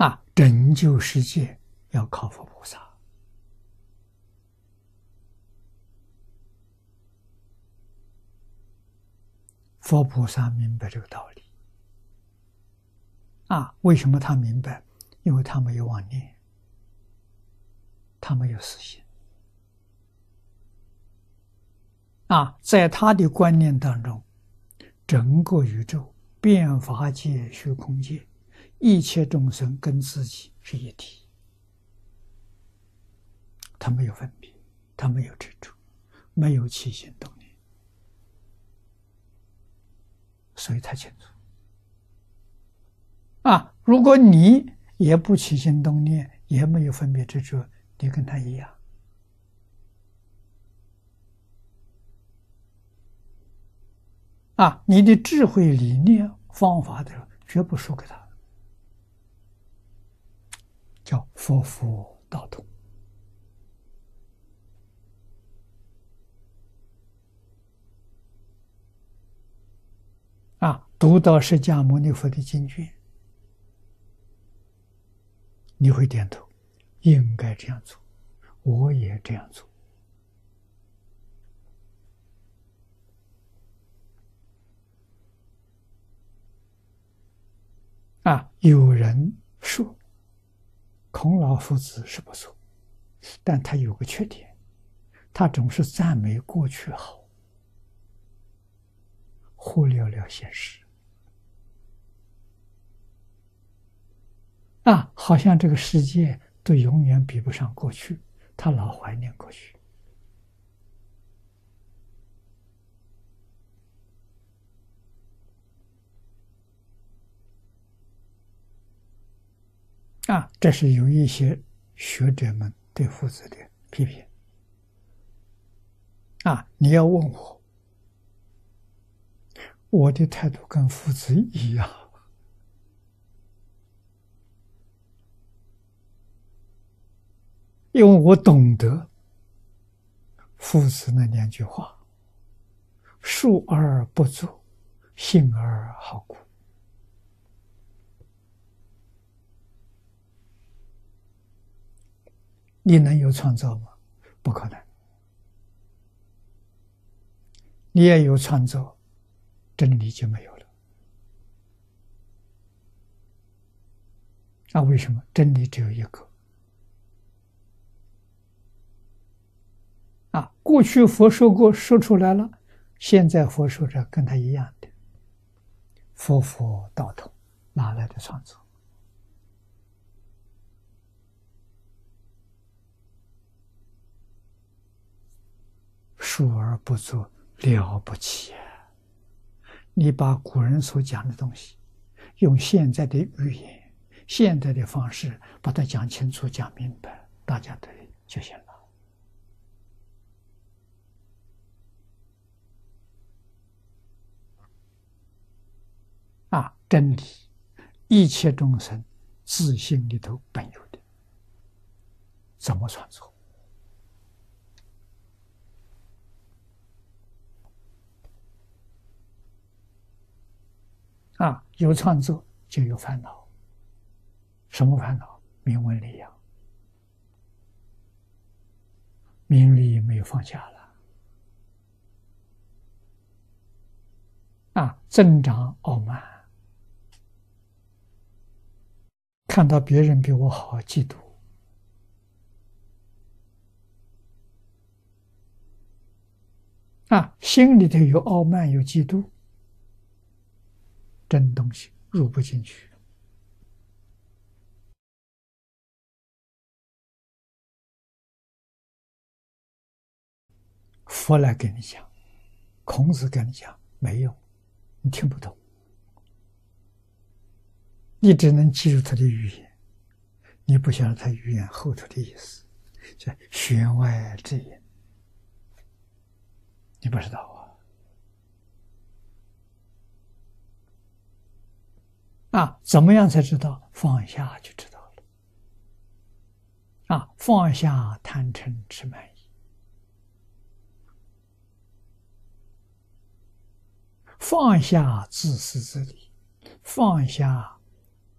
啊，拯救世界要靠佛菩萨。佛菩萨明白这个道理。啊，为什么他明白？因为他没有妄念，他没有私心。啊，在他的观念当中，整个宇宙、变法界、虚空界，一切众生跟自己是一体，他没有分别，他没有执着，没有起心动念，所以他清楚。啊，如果你也不起心动念，也没有分别执着，你跟他一样。啊，你的智慧、理念、方法的绝不输给他，叫佛佛道同。啊，读到释迦牟尼佛的经卷，你会点头，应该这样做，我也这样做。啊，有人说孔老夫子是不错，但他有个缺点，他总是赞美过去好，忽略了现实。啊，好像这个世界都永远比不上过去，他老怀念过去。啊，这是有一些学者们对夫子的批评。啊，你要问我，我的态度跟夫子一样，因为我懂得夫子那两句话：“述而不作，信而好古。”你能有创造吗？不可能。你也有创造，真理就没有了。那为什么真理只有一个？啊，过去佛说过，说出来了，现在佛说着跟他一样的，佛佛道同，哪来的创造？述而不作，了不起！你把古人所讲的东西，用现在的语言、现在的方式把它讲清楚、讲明白，大家对就行了。啊，真理，一切众生自信里头本有的，怎么传错？啊，有创作就有烦恼。什么烦恼？名闻利养，名利没有放下了。啊，增长傲慢，看到别人比我好，嫉妒。啊，心里头有傲慢，有嫉妒。真东西入不进去。佛来跟你讲，孔子跟你讲没用，你听不懂，你只能记住他的语言，你不晓得他语言后头的意思，叫弦外之音，你不知道啊。啊，怎么样才知道放下就知道了？啊，放下贪嗔痴慢疑，放下自私自利，放下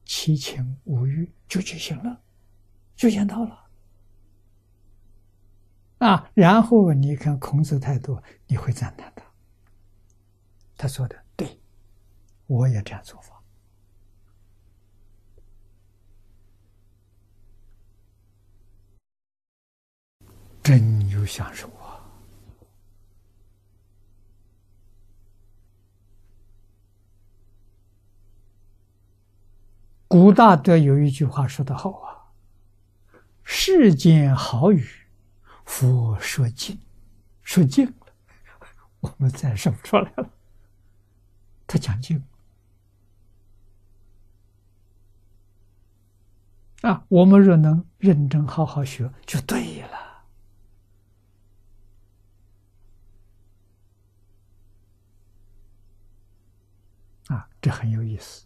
七情五欲就就行了，就见到了。啊，然后你看孔子态度，你会赞叹他。他说的对，我也这样做法，真有享受啊！古大德有一句话说得好啊：“世间好语。”佛说尽，说尽了，我们再说不出来了。他讲尽啊，我们若能认真好好学，就对了。啊，这很有意思。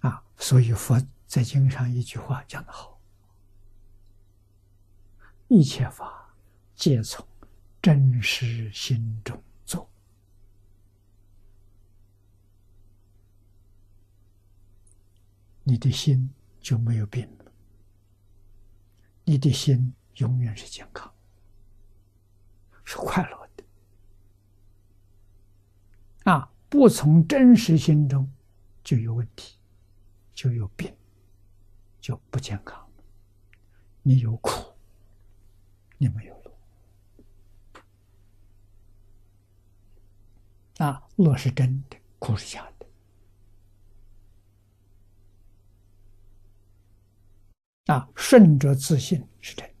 啊所以佛在经上一句话讲的好：“一切法皆从真实心中做，你的心就没有病了，你的心永远是健康，是快乐的。啊，不从真实心中就有问题。”就有病，就不健康。你有苦，你没有乐。啊，乐是真的，苦是假的。啊，顺着自信是真。